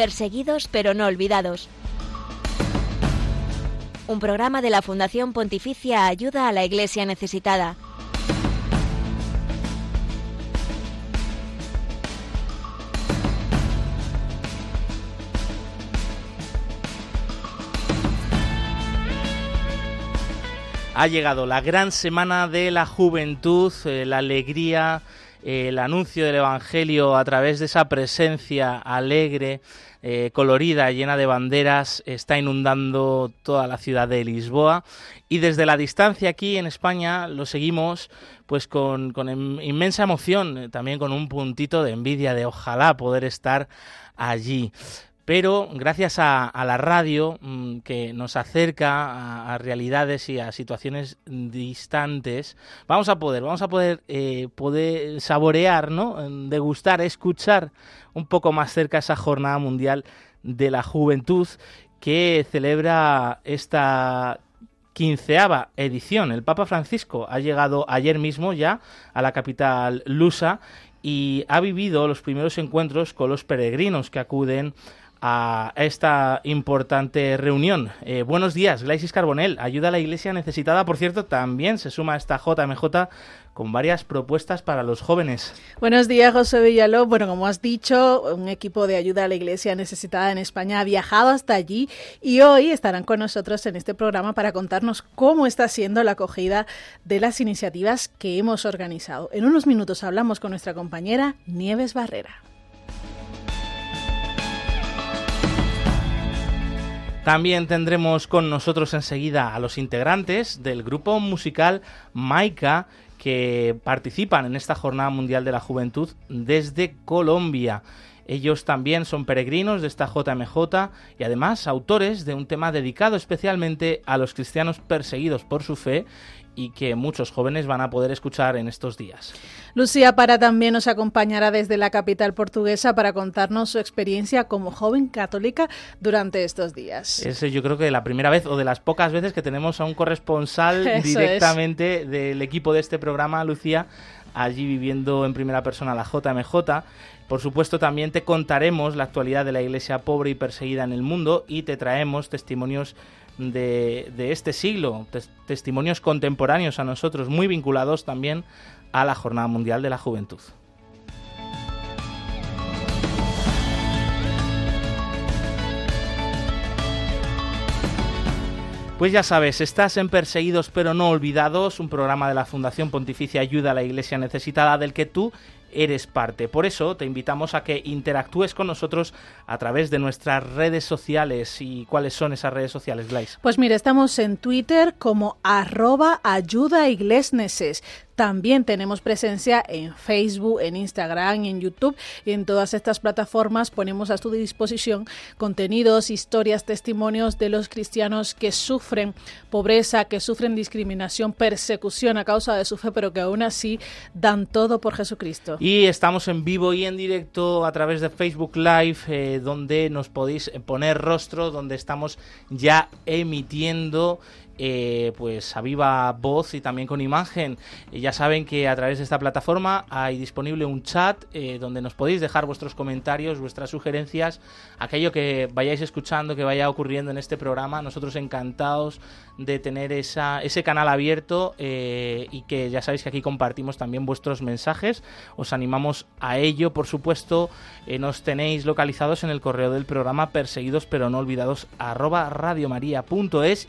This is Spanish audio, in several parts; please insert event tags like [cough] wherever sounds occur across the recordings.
Perseguidos pero no olvidados. Un programa de la Fundación Pontificia Ayuda a la Iglesia Necesitada. Ha llegado la gran semana de la juventud, eh, la alegría, eh, el anuncio del Evangelio a través de esa presencia alegre, eh, colorida, llena de banderas, está inundando toda la ciudad de Lisboa. Y desde la distancia aquí en España lo seguimos pues con, con inmensa emoción, también con un puntito de envidia de ojalá poder estar allí pero gracias a, la radio mm, que nos acerca a, realidades y a situaciones distantes, vamos a poder, vamos a poder, eh, poder saborear, ¿no? degustar, escuchar un poco más cerca esa jornada mundial de la juventud que celebra esta quinceava edición. El Papa Francisco ha llegado ayer mismo ya a la capital lusa y ha vivido los primeros encuentros con los peregrinos que acuden a esta importante reunión. Eh, buenos días, Glaisis Carbonel. Ayuda a la Iglesia necesitada, por cierto, también se suma a esta JMJ con varias propuestas para los jóvenes. Buenos días, José Villaló. Bueno, como has dicho, un equipo de ayuda a la Iglesia necesitada en España ha viajado hasta allí y hoy estarán con nosotros en este programa para contarnos cómo está siendo la acogida de las iniciativas que hemos organizado. En unos minutos hablamos con nuestra compañera Nieves Barrera. También tendremos con nosotros enseguida a los integrantes del grupo musical Maika que participan en esta Jornada Mundial de la Juventud desde Colombia. Ellos también son peregrinos de esta JMJ y además autores de un tema dedicado especialmente a los cristianos perseguidos por su fe y que muchos jóvenes van a poder escuchar en estos días. Lucía Para también nos acompañará desde la capital portuguesa para contarnos su experiencia como joven católica durante estos días. Es yo creo que la primera vez o de las pocas veces que tenemos a un corresponsal [laughs] directamente del equipo de este programa, Lucía, allí viviendo en primera persona la JMJ. Por supuesto, también te contaremos la actualidad de la iglesia pobre y perseguida en el mundo y te traemos testimonios de, este siglo, testimonios contemporáneos a nosotros, muy vinculados también a la Jornada Mundial de la Juventud. Pues ya sabes, estás en Perseguidos pero no olvidados, un programa de la Fundación Pontificia Ayuda a la Iglesia Necesitada del que tú eres parte. Por eso te invitamos a que interactúes con nosotros a través de nuestras redes sociales. ¿Y cuáles son esas redes sociales, Glais? Pues mira, estamos en Twitter como arroba ayuda también tenemos presencia en Facebook, en Instagram, en YouTube y en todas estas plataformas ponemos a tu disposición contenidos, historias, testimonios de los cristianos que sufren pobreza, que sufren discriminación, persecución a causa de su fe, pero que aún así dan todo por Jesucristo. Y estamos en vivo y en directo a través de Facebook Live, eh, donde nos podéis poner rostro, donde estamos ya emitiendo eh, pues a viva voz y también con imagen. ya saben que a través de esta plataforma hay disponible un chat eh, donde nos podéis dejar vuestros comentarios, vuestras sugerencias, aquello que vayáis escuchando, que vaya ocurriendo en este programa. Nosotros encantados de tener ese canal abierto eh, y que ya sabéis que aquí compartimos también vuestros mensajes. Os animamos a ello, por supuesto. nos tenéis localizados en el correo del programa perseguidos pero no olvidados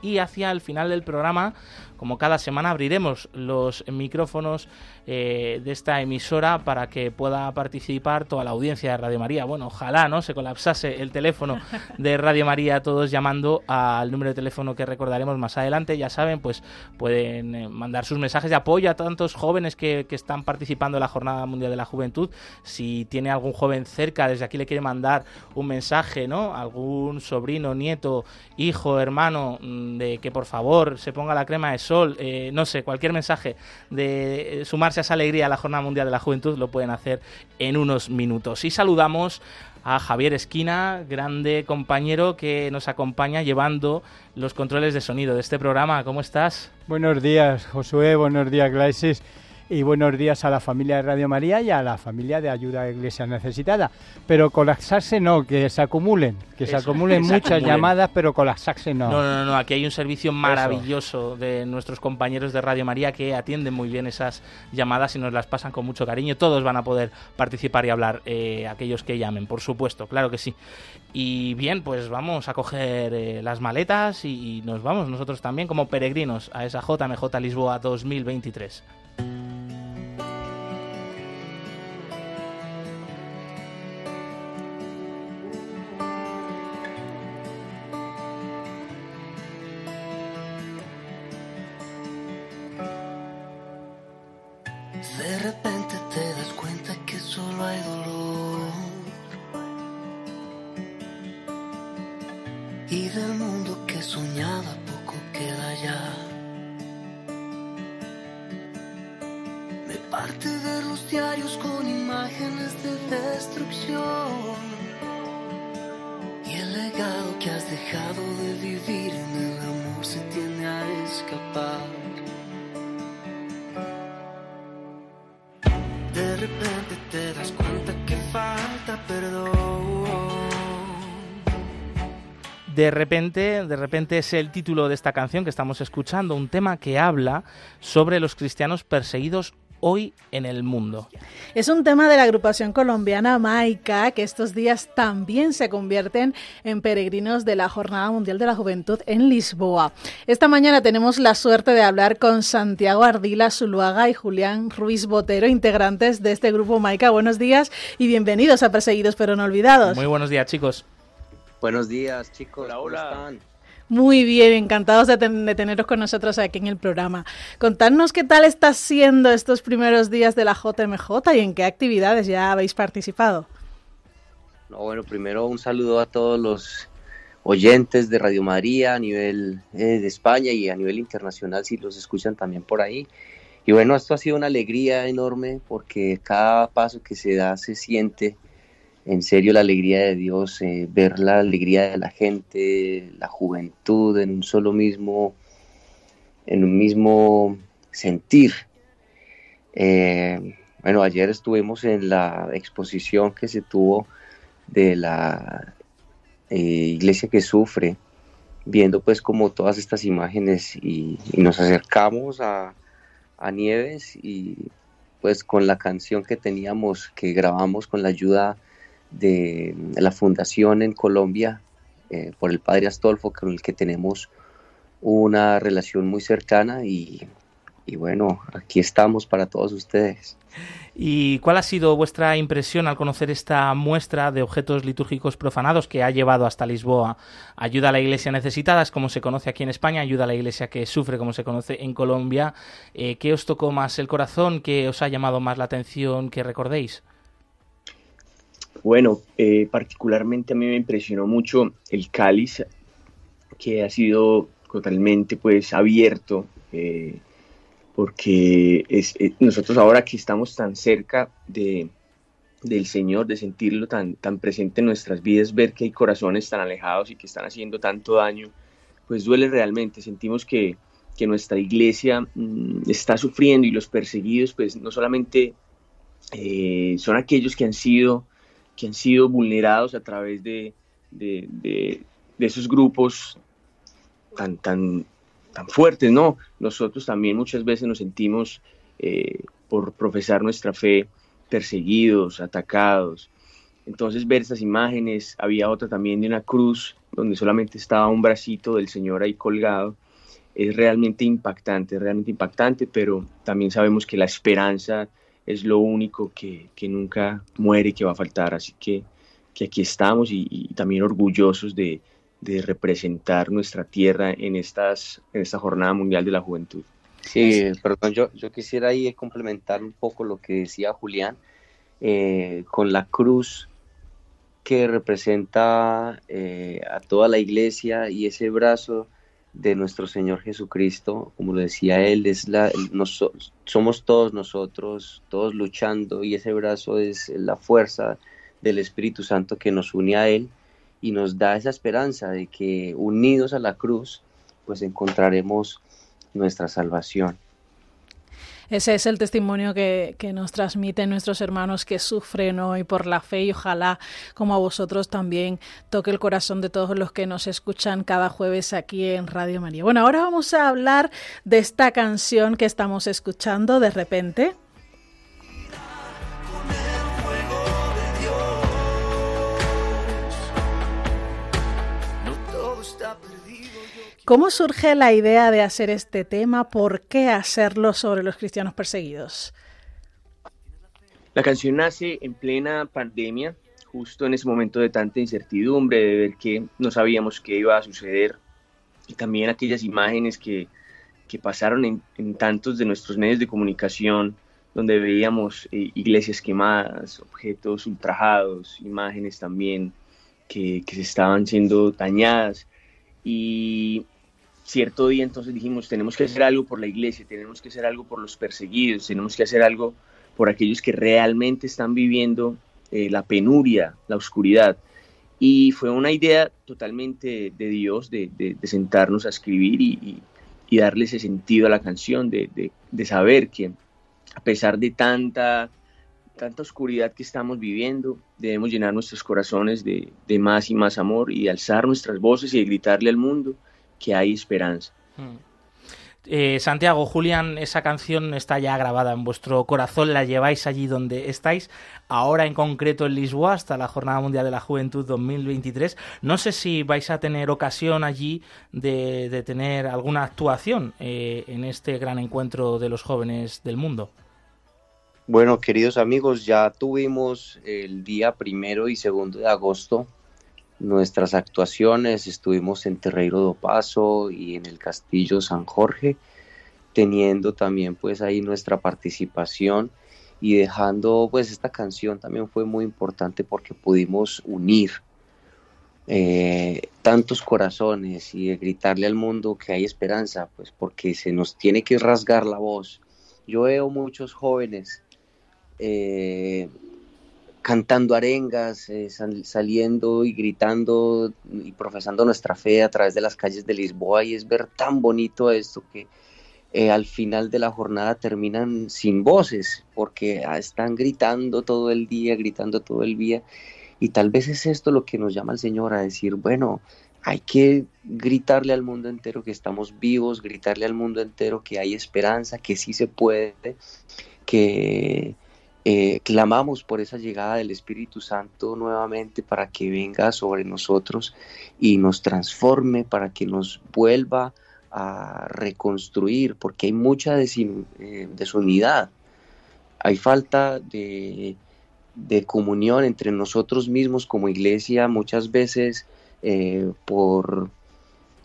y hacia el final del programa, como cada semana, abriremos los micrófonos eh, de esta emisora para que pueda participar toda la audiencia de Radio María. Bueno, ojalá no se colapsase el teléfono [laughs] de Radio María, todos llamando al número de teléfono que recordaremos más adelante. Ya saben, pues pueden eh, mandar sus mensajes de apoyo a tantos jóvenes que, que están participando en la Jornada Mundial de la Juventud. Si tiene algún joven cerca, desde aquí le quiere mandar un mensaje, ¿no? Algún sobrino, nieto, hijo, hermano, mm, de que por favor se ponga la crema de sol, eh, no sé, cualquier mensaje de sumarse a esa alegría a la Jornada Mundial de la Juventud lo pueden hacer en unos minutos. Y saludamos a Javier Esquina, grande compañero que nos acompaña llevando los controles de sonido de este programa. ¿Cómo estás? Buenos días, Josué. Buenos días, Glaisis. Y buenos días a la familia de Radio María y a la familia de Ayuda a Iglesia Necesitada. Pero colapsarse no, que se acumulen, que se acumulen [laughs] muchas llamadas, pero colapsarse no. No, no, no, aquí hay un servicio maravilloso de nuestros compañeros de Radio María que atienden muy bien esas llamadas y nos las pasan con mucho cariño. Todos van a poder participar y hablar, eh, aquellos que llamen, por supuesto, claro que sí. Y bien, pues vamos a coger eh, las maletas y, nos vamos nosotros también como peregrinos a esa JMJ Lisboa 2023. De repente, de repente es el título de esta canción que estamos escuchando, un tema que habla sobre los cristianos perseguidos hoy en el mundo. Es un tema de la agrupación colombiana Maica, que estos días también se convierten en peregrinos de la Jornada Mundial de la Juventud en Lisboa. Esta mañana tenemos la suerte de hablar con Santiago Ardila Zuluaga y Julián Ruiz Botero, integrantes de este grupo Maica. Buenos días y bienvenidos a Perseguidos pero no olvidados. Muy buenos días, chicos. Buenos días, chicos. Hola, hola. ¿Cómo están? Muy bien, encantados de, ten de, teneros con nosotros aquí en el programa. Contadnos qué tal está siendo estos primeros días de la JMJ y en qué actividades ya habéis participado. No, bueno, primero un saludo a todos los oyentes de Radio María a nivel eh, de España y a nivel internacional si los escuchan también por ahí. Y bueno, esto ha sido una alegría enorme porque cada paso que se da se siente en serio la alegría de Dios, eh, ver la alegría de la gente, la juventud en un solo mismo, en un mismo sentir. Eh, bueno, ayer estuvimos en la exposición que se tuvo de la eh, iglesia que sufre, viendo pues como todas estas imágenes y, y nos acercamos a, a Nieves y pues con la canción que teníamos, que grabamos con la ayuda de la fundación en Colombia eh, por el padre Astolfo, con el que tenemos una relación muy cercana y, y, bueno, aquí estamos para todos ustedes. ¿Y cuál ha sido vuestra impresión al conocer esta muestra de objetos litúrgicos profanados que ha llevado hasta Lisboa? Ayuda a la iglesia necesitada, es como se conoce aquí en España, ayuda a la iglesia que sufre, como se conoce en Colombia. Eh, ¿Qué os tocó más el corazón? ¿Qué os ha llamado más la atención que recordéis? Bueno, eh, particularmente a mí me impresionó mucho el cáliz, que ha sido totalmente pues abierto, eh, porque eh, nosotros ahora que estamos tan cerca de, del Señor, de sentirlo tan, tan presente en nuestras vidas, ver que hay corazones tan alejados y que están haciendo tanto daño, pues duele realmente, sentimos que, que nuestra iglesia mmm, está sufriendo y los perseguidos pues no solamente son aquellos que han sido que han sido vulnerados a través de, de, de, esos grupos tan, tan, tan fuertes, ¿no? Nosotros también muchas veces nos sentimos, eh, por profesar nuestra fe, perseguidos, atacados. Entonces ver estas imágenes, había otra también de una cruz donde solamente estaba un bracito del Señor ahí colgado, es realmente impactante, es realmente impactante, pero también sabemos que la esperanza es lo único que, que, nunca muere y que va a faltar. Así que, que aquí estamos y, también orgullosos de, de, representar nuestra tierra en, estas, en esta Jornada Mundial de la Juventud. Sí, perdón, yo, yo quisiera ahí complementar un poco lo que decía Julián eh, con la cruz que representa eh, a toda la iglesia y ese brazo de nuestro Señor Jesucristo, como lo decía él, es la, nos, somos todos nosotros, todos luchando y ese brazo es la fuerza del Espíritu Santo que nos une a Él y nos da esa esperanza de que unidos a la cruz, pues encontraremos nuestra salvación. Ese es el testimonio que, que, nos transmiten nuestros hermanos que sufren hoy por la fe y ojalá, como a vosotros, también toque el corazón de todos los que nos escuchan cada jueves aquí en Radio María. Bueno, ahora vamos a hablar de esta canción que estamos escuchando de repente. ¿Cómo surge la idea de hacer este tema? ¿Por qué hacerlo sobre los cristianos perseguidos? La canción nace en plena pandemia, justo en ese momento de tanta incertidumbre, de ver que no sabíamos qué iba a suceder, y también aquellas imágenes que, que pasaron en, en, tantos de nuestros medios de comunicación, donde veíamos eh, iglesias quemadas, objetos ultrajados, imágenes también que, que se estaban siendo dañadas. Y cierto día entonces dijimos, tenemos que hacer algo por la iglesia, tenemos que hacer algo por los perseguidos, tenemos que hacer algo por aquellos que realmente están viviendo eh, la penuria, la oscuridad. Y fue una idea totalmente de Dios de, de, de sentarnos a escribir y, y, darle ese sentido a la canción, de, de, saber que a pesar de tanta, tanta oscuridad que estamos viviendo, debemos llenar nuestros corazones de, más y más amor y alzar nuestras voces y gritarle al mundo que hay esperanza. Mm. Eh, Santiago, Julián, esa canción está ya grabada en vuestro corazón, la lleváis allí donde estáis, ahora en concreto en Lisboa, hasta la Jornada Mundial de la Juventud 2023. No sé si vais a tener ocasión allí de, de tener alguna actuación eh, en este gran encuentro de los jóvenes del mundo. Bueno, queridos amigos, ya tuvimos el día primero y segundo de agosto nuestras actuaciones. Estuvimos en Terreiro do Paso y en el Castillo San Jorge, teniendo también pues ahí nuestra participación y dejando pues esta canción también fue muy importante porque pudimos unir eh, tantos corazones y gritarle al mundo que hay esperanza, pues porque se nos tiene que rasgar la voz. Yo veo muchos jóvenes eh, cantando arengas, eh, sal, saliendo y gritando y profesando nuestra fe a través de las calles de Lisboa y es ver tan bonito esto que eh, al final de la jornada terminan sin voces porque ah, están gritando todo el día, gritando todo el día y tal vez es esto lo que nos llama el Señor a decir, bueno, hay que gritarle al mundo entero que estamos vivos, gritarle al mundo entero que hay esperanza, que sí se puede, que eh, clamamos por esa llegada del Espíritu Santo nuevamente para que venga sobre nosotros y nos transforme, para que nos vuelva a reconstruir, porque hay mucha eh, desunidad, hay falta de, de, comunión entre nosotros mismos como iglesia, muchas veces eh, por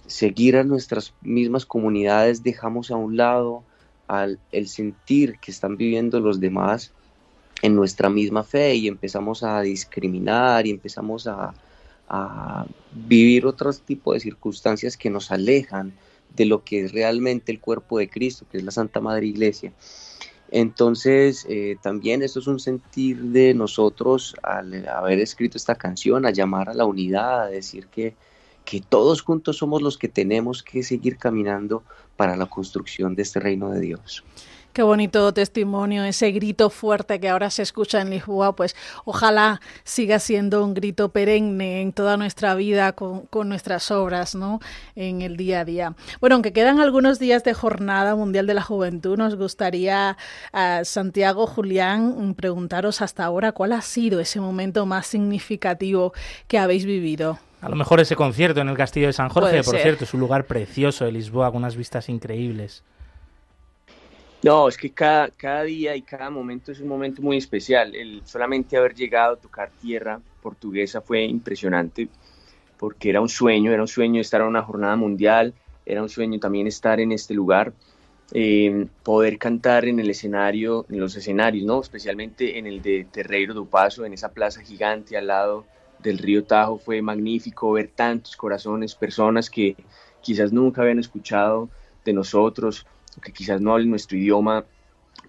seguir a nuestras mismas comunidades dejamos a un lado al, el sentir que están viviendo los demás en nuestra misma fe y empezamos a discriminar y empezamos a, vivir otros tipos de circunstancias que nos alejan de lo que es realmente el cuerpo de Cristo, que es la Santa Madre Iglesia. Entonces, eh, también eso es un sentir de nosotros al haber escrito esta canción, a llamar a la unidad, a decir que, que todos juntos somos los que tenemos que seguir caminando para la construcción de este reino de Dios. Qué bonito testimonio, ese grito fuerte que ahora se escucha en Lisboa, pues ojalá siga siendo un grito perenne en toda nuestra vida con, con, nuestras obras, ¿no? En el día a día. Bueno, aunque quedan algunos días de Jornada Mundial de la Juventud, nos gustaría, a Santiago, Julián, preguntaros hasta ahora cuál ha sido ese momento más significativo que habéis vivido. A lo mejor ese concierto en el Castillo de San Jorge, por cierto, es un lugar precioso de Lisboa con unas vistas increíbles. No, es que cada, cada día y cada momento es un momento muy especial. El solamente haber llegado a tocar tierra portuguesa fue impresionante porque era un sueño, era un sueño estar en una jornada mundial, era un sueño también estar en este lugar, eh, poder cantar en el escenario, en los escenarios, ¿no? especialmente en el de Terreiro do Paso, en esa plaza gigante al lado del río Tajo, fue magnífico ver tantos corazones, personas que quizás nunca habían escuchado de nosotros, que quizás no hablen nuestro idioma,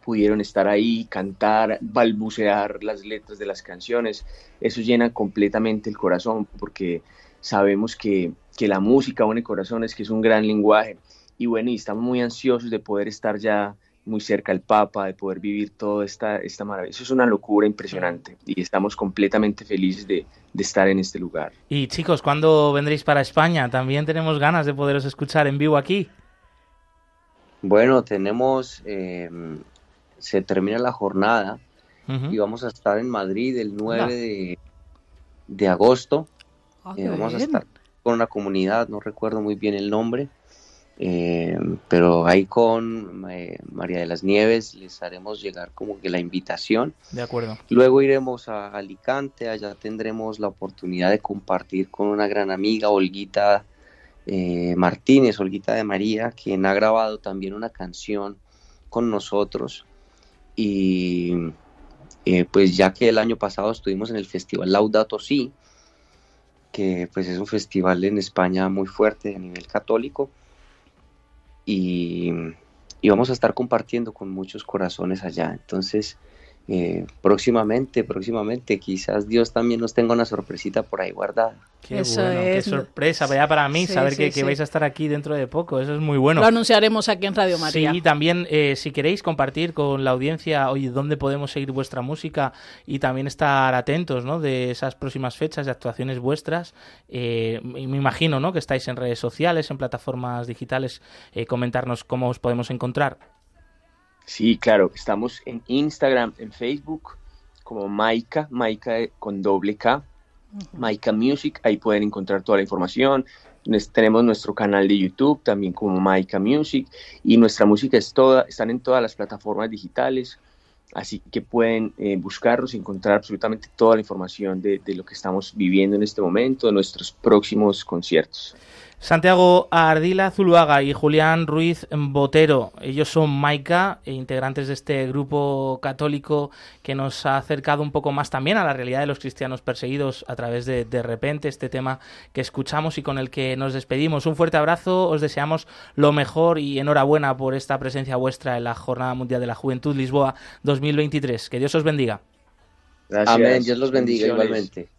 pudieron estar ahí, cantar, balbucear las letras de las canciones. Eso llena completamente el corazón porque sabemos que, que la música une corazones, que es un gran lenguaje. Y bueno, y estamos muy ansiosos de poder estar ya muy cerca al Papa, de poder vivir toda esta, esta maravilla. Eso es una locura impresionante y estamos completamente felices de, estar en este lugar. Y chicos, ¿cuándo vendréis para España? También tenemos ganas de poderos escuchar en vivo aquí. Bueno, tenemos, eh, se termina la jornada y vamos a estar en Madrid el 9 de, agosto. Ah, eh, vamos a estar con una comunidad, no recuerdo muy bien el nombre, eh, pero ahí con eh, María de las Nieves les haremos llegar como que la invitación. De acuerdo. Luego iremos a Alicante, allá tendremos la oportunidad de compartir con una gran amiga, Olguita eh, Martínez, Olguita de María, quien ha grabado también una canción con nosotros. Y pues ya que el año pasado estuvimos en el festival Laudato Si, que pues es un festival en España muy fuerte a nivel católico, y, vamos a estar compartiendo con muchos corazones allá. Entonces, eh, próximamente, próximamente, quizás Dios también nos tenga una sorpresita por ahí guardada. Qué bueno, qué sorpresa, vaya para mí saber que, vais a estar aquí dentro de poco, eso es muy bueno. Lo anunciaremos aquí en Radio María. Sí, también eh, si queréis compartir con la audiencia, oye, dónde podemos seguir vuestra música y también estar atentos, ¿no? De esas próximas fechas de actuaciones vuestras, eh, me imagino, ¿no? Que estáis en redes sociales, en plataformas digitales, eh, comentarnos cómo os podemos encontrar. Sí, claro, estamos en Instagram, en Facebook, como Maika, Maika con doble K, Maika Music, ahí pueden encontrar toda la información. Tenemos nuestro canal de YouTube también como Maika Music y nuestra música es toda, están en todas las plataformas digitales, así que pueden eh, buscarlos y encontrar absolutamente toda la información de, de lo que estamos viviendo en este momento, de nuestros próximos conciertos. Santiago Ardila Zuluaga y Julián Ruiz Botero. Ellos son Maica, e integrantes de este grupo católico que nos ha acercado un poco más también a la realidad de los cristianos perseguidos a través de De repente, este tema que escuchamos y con el que nos despedimos. Un fuerte abrazo, os deseamos lo mejor y enhorabuena por esta presencia vuestra en la Jornada Mundial de la Juventud Lisboa 2023. Que Dios os bendiga. Amén, Dios los bendiga igualmente.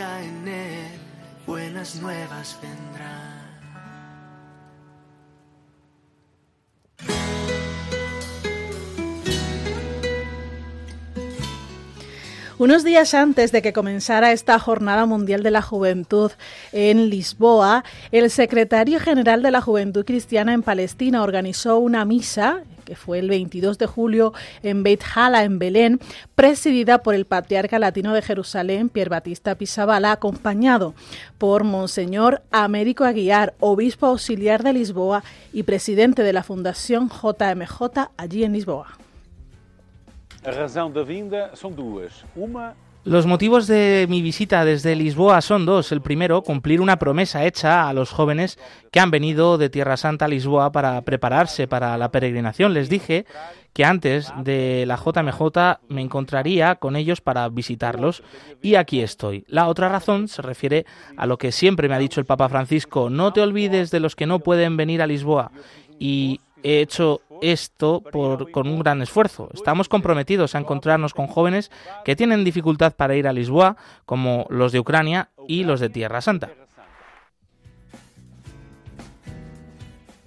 En Él, buenas nuevas vendrán. Unos días antes de que comenzara esta Jornada Mundial de la Juventud en Lisboa, el secretario general de la Juventud Cristiana en Palestina organizó una misa que fue el 22 de julio en Beit Hala, en Belén, presidida por el patriarca latino de Jerusalén, Pierre Batista Pisabala, acompañado por Monseñor Américo Aguiar, obispo auxiliar de Lisboa y presidente de la Fundación JMJ allí en Lisboa. Los motivos de mi visita desde Lisboa son dos. El primero, cumplir una promesa hecha a los jóvenes que han venido de Tierra Santa a Lisboa para prepararse para la peregrinación. Les dije que antes de la JMJ me encontraría con ellos para visitarlos y aquí estoy. La otra razón se refiere a lo que siempre me ha dicho el Papa Francisco, no te olvides de los que no pueden venir a Lisboa y he hecho esto con un gran esfuerzo. Estamos comprometidos a encontrarnos con jóvenes que tienen dificultad para ir a Lisboa, como los de Ucrania y los de Tierra Santa.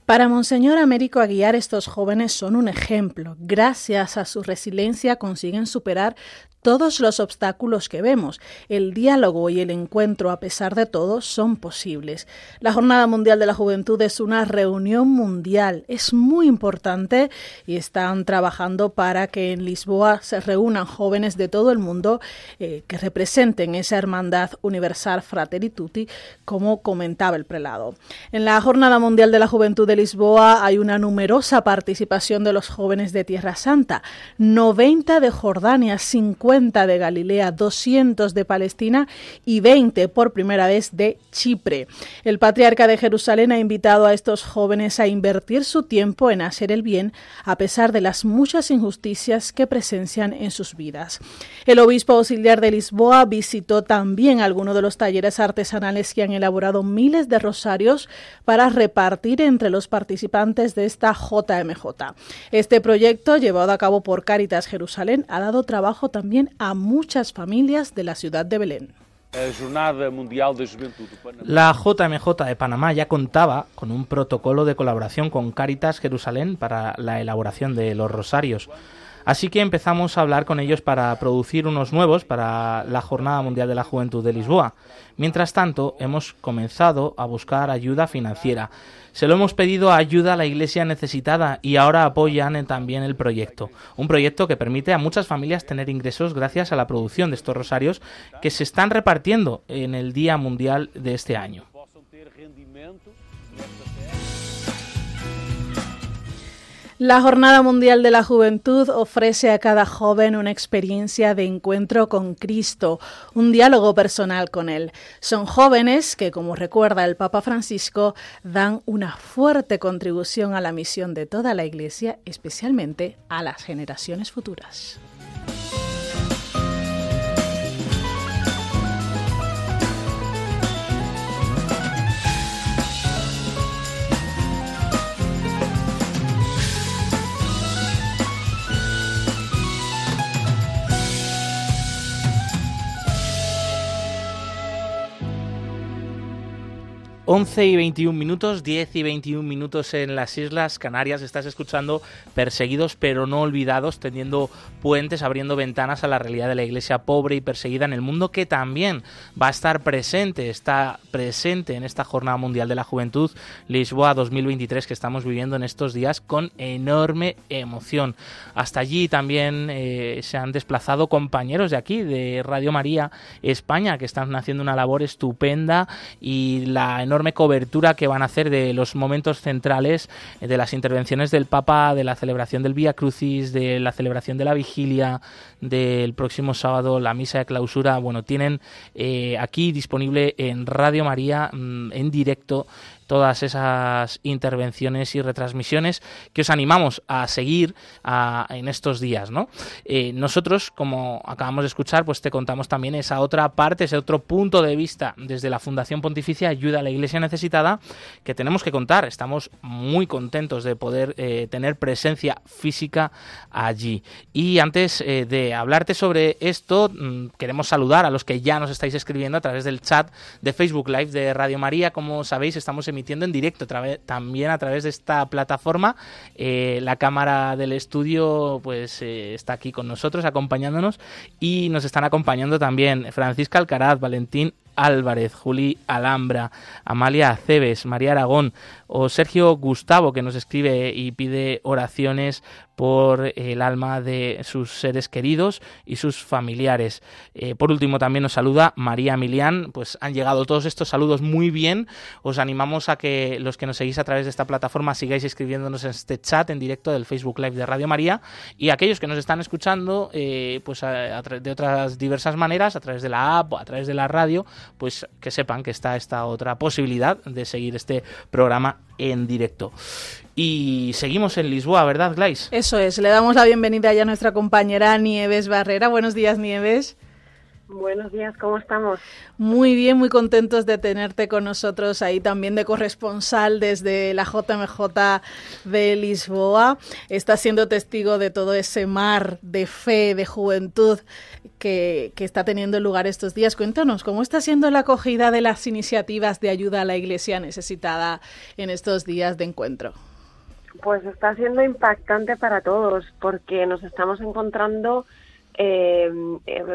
Para Monseñor Américo Aguiar, estos jóvenes son un ejemplo. Gracias a su resiliencia consiguen superar todos los obstáculos que vemos. El diálogo y el encuentro, a pesar de todo, son posibles. La Jornada Mundial de la Juventud es una reunión mundial, es muy importante y están trabajando para que en Lisboa se reúnan jóvenes de todo el mundo eh, que representen esa hermandad universal Fratelli Tutti, como comentaba el prelado. En la Jornada Mundial de la Juventud de Lisboa hay una numerosa participación de los jóvenes de Tierra Santa, 90 de Jordania, 50 50 de Galilea, 200 de Palestina y 20 por primera vez de Chipre. El patriarca de Jerusalén ha invitado a estos jóvenes a invertir su tiempo en hacer el bien a pesar de las muchas injusticias que presencian en sus vidas. El obispo auxiliar de Lisboa visitó también algunos de los talleres artesanales que han elaborado miles de rosarios para repartir entre los participantes de esta JMJ. Este proyecto, llevado a cabo por Cáritas Jerusalén, ha dado trabajo también a muchas familias de la ciudad de Belén. La JMJ de Panamá ya contaba con un protocolo de colaboración con Cáritas Jerusalén para la elaboración de los rosarios. Así que empezamos a hablar con ellos para producir unos nuevos para la Jornada Mundial de la Juventud de Lisboa. Mientras tanto, hemos comenzado a buscar ayuda financiera. Se lo hemos pedido ayuda a la iglesia necesitada y ahora apoyan también el proyecto. Un proyecto que permite a muchas familias tener ingresos gracias a la producción de estos rosarios que se están repartiendo en el Día Mundial de este año. La Jornada Mundial de la Juventud ofrece a cada joven una experiencia de encuentro con Cristo, un diálogo personal con Él. Son jóvenes que, como recuerda el Papa Francisco, dan una fuerte contribución a la misión de toda la Iglesia, especialmente a las generaciones futuras. 11 y 21 minutos, 10 y 21 minutos en las Islas Canarias. Estás escuchando Perseguidos pero no olvidados, teniendo puentes, abriendo ventanas a la realidad de la iglesia pobre y perseguida en el mundo, que también va a estar presente, está presente en esta Jornada Mundial de la Juventud Lisboa 2023 que estamos viviendo en estos días con enorme emoción. Hasta allí también eh, se han desplazado compañeros de aquí, de Radio María España, que están haciendo una labor estupenda y la enorme enorme cobertura que van a hacer de los momentos centrales eh, de las intervenciones del Papa, de la celebración del Vía Crucis, de la celebración de la vigilia, del próximo sábado, la misa de clausura. Bueno, tienen eh, aquí disponible en Radio María mm, en directo todas esas intervenciones y retransmisiones que os animamos a seguir en estos días. ¿no? Eh, nosotros, como acabamos de escuchar, pues te contamos también esa otra parte, ese otro punto de vista desde la Fundación Pontificia Ayuda a la Iglesia Necesitada que tenemos que contar. Estamos muy contentos de poder eh, tener presencia física allí. Y antes eh, de hablarte sobre esto, mm, queremos saludar a los que ya nos estáis escribiendo a través del chat de Facebook Live de Radio María. Como sabéis, estamos emitiendo en directo también a través de esta plataforma. Eh, la cámara del estudio pues eh, está aquí con nosotros acompañándonos y nos están acompañando también Francisca Alcaraz, Valentín Álvarez, Juli Alhambra, Amalia Aceves, María Aragón o Sergio Gustavo que nos escribe y pide oraciones por el alma de sus seres queridos y sus familiares. Eh, por último, también nos saluda María Milián. Pues han llegado todos estos saludos muy bien. Os animamos a que los que nos seguís a través de esta plataforma sigáis escribiéndonos en este chat en directo del Facebook Live de Radio María y aquellos que nos están escuchando eh, pues de otras diversas maneras, a través de la app o a través de la radio, pues que sepan que está esta otra posibilidad de seguir este programa en directo. Y seguimos en Lisboa, ¿verdad, Glais? Eso es, le damos la bienvenida ya a nuestra compañera Nieves Barrera. Buenos días, Nieves. Buenos días, ¿cómo estamos? Muy bien, muy contentos de tenerte con nosotros ahí también de corresponsal desde la JMJ de Lisboa. Estás siendo testigo de todo ese mar de fe, de juventud que, que está teniendo lugar estos días. Cuéntanos, ¿cómo está siendo la acogida de las iniciativas de ayuda a la iglesia necesitada en estos días de encuentro? Pues está siendo impactante para todos porque nos estamos encontrando eh,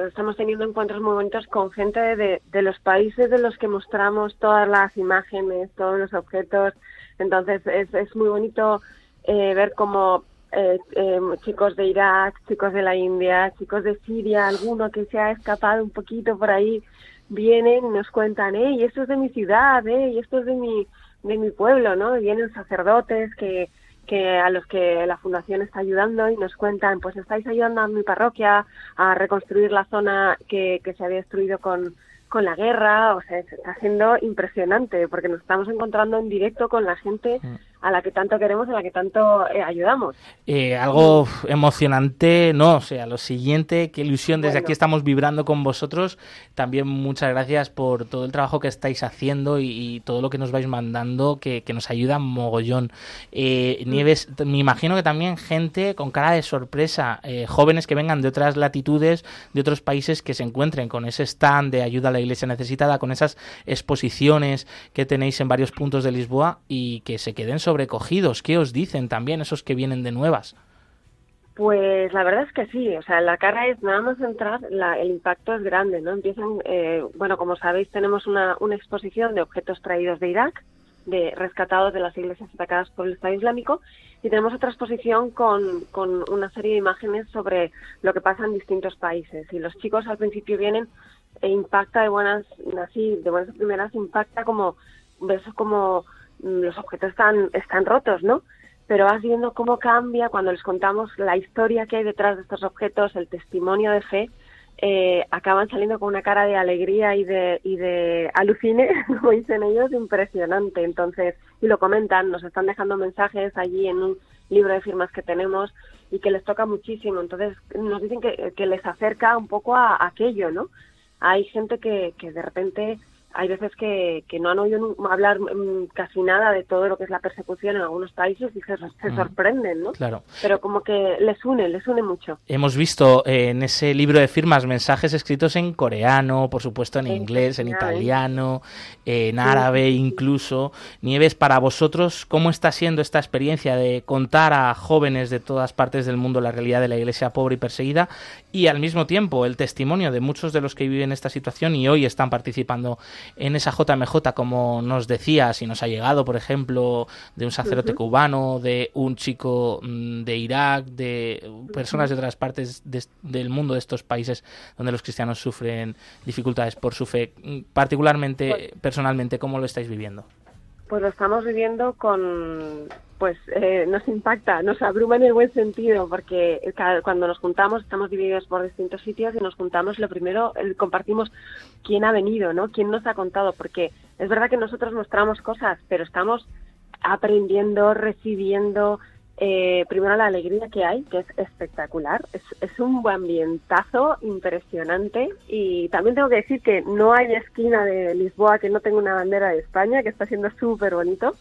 estamos teniendo encuentros muy bonitos con gente de, los países de los que mostramos todas las imágenes, todos los objetos. Entonces es, es muy bonito eh, ver cómo eh, eh, chicos de Irak, chicos de la India, chicos de Siria, alguno que se ha escapado un poquito por ahí, vienen y nos cuentan, y esto es de mi ciudad, y esto es de mi, de mi pueblo, ¿no? vienen sacerdotes que, que a los que la fundación está ayudando y nos cuentan, pues estáis ayudando a mi parroquia a reconstruir la zona que, que se había destruido con, con la guerra, o sea, está siendo impresionante porque nos estamos encontrando en directo con la gente mm a la que tanto queremos, a la que tanto eh, ayudamos. Eh, algo emocionante, no, o sea, lo siguiente, qué ilusión, desde aquí estamos vibrando con vosotros. También muchas gracias por todo el trabajo que estáis haciendo y, todo lo que nos vais mandando, que, nos ayuda mogollón. Eh, mm. Nieves, me imagino que también gente con cara de sorpresa, jóvenes que vengan de otras latitudes, de otros países, que se encuentren con ese stand de ayuda a la iglesia necesitada, con esas exposiciones que tenéis en varios puntos de Lisboa y que se queden sobrecogidos. ¿Qué os dicen también esos que vienen de nuevas? Pues la verdad es que sí, o sea, la cara es nada más entrar, el impacto es grande, ¿no? Empiezan, eh, bueno, como sabéis, tenemos una, exposición de objetos traídos de Irak, de rescatados de las iglesias atacadas por el Estado Islámico, y tenemos otra exposición con, con una serie de imágenes sobre lo que pasa en distintos países. Y los chicos al principio vienen e impacta de buenas, así, de buenas primeras, impacta como, ves como los objetos están, están rotos, ¿no? Pero vas viendo cómo cambia cuando les contamos la historia que hay detrás de estos objetos, el testimonio de fe, eh, acaban saliendo con una cara de alegría y de, y de alucine, [laughs] como dicen ellos, impresionante. Entonces, y lo comentan, nos están dejando mensajes allí en un libro de firmas que tenemos y que les toca muchísimo. Entonces, nos dicen que, les acerca un poco a, aquello, ¿no? Hay gente que, que de repente hay veces que, que no han oído hablar mm, casi nada de todo lo que es la persecución en algunos países y se, se sorprenden, ¿no? Claro. Pero como que les une, les une mucho. Hemos visto eh, en ese libro de firmas mensajes escritos en coreano, por supuesto en inglés, en italiano, en árabe incluso. Nieves, para vosotros, ¿cómo está siendo esta experiencia de contar a jóvenes de todas partes del mundo la realidad de la iglesia pobre y perseguida y al mismo tiempo el testimonio de muchos de los que viven esta situación y hoy están participando en esa JMJ, como nos decía, si nos ha llegado, por ejemplo, de un sacerdote cubano, de un chico mm, de Irak, de personas de otras partes del mundo de estos países donde los cristianos sufren dificultades por su fe, mm, particularmente, pues personalmente, ¿cómo lo estáis viviendo? Pues lo estamos viviendo con, pues eh, nos impacta, nos abruma en el buen sentido, porque cuando nos juntamos estamos divididos por distintos sitios y nos juntamos, lo primero compartimos quién ha venido, ¿no? Quién nos ha contado, porque es verdad que nosotros mostramos cosas, pero estamos aprendiendo, recibiendo, eh, primero la alegría que hay, que es espectacular, es, es un ambientazo impresionante. Y también tengo que decir que no hay esquina de Lisboa que no tenga una bandera de España, que está siendo súper bonito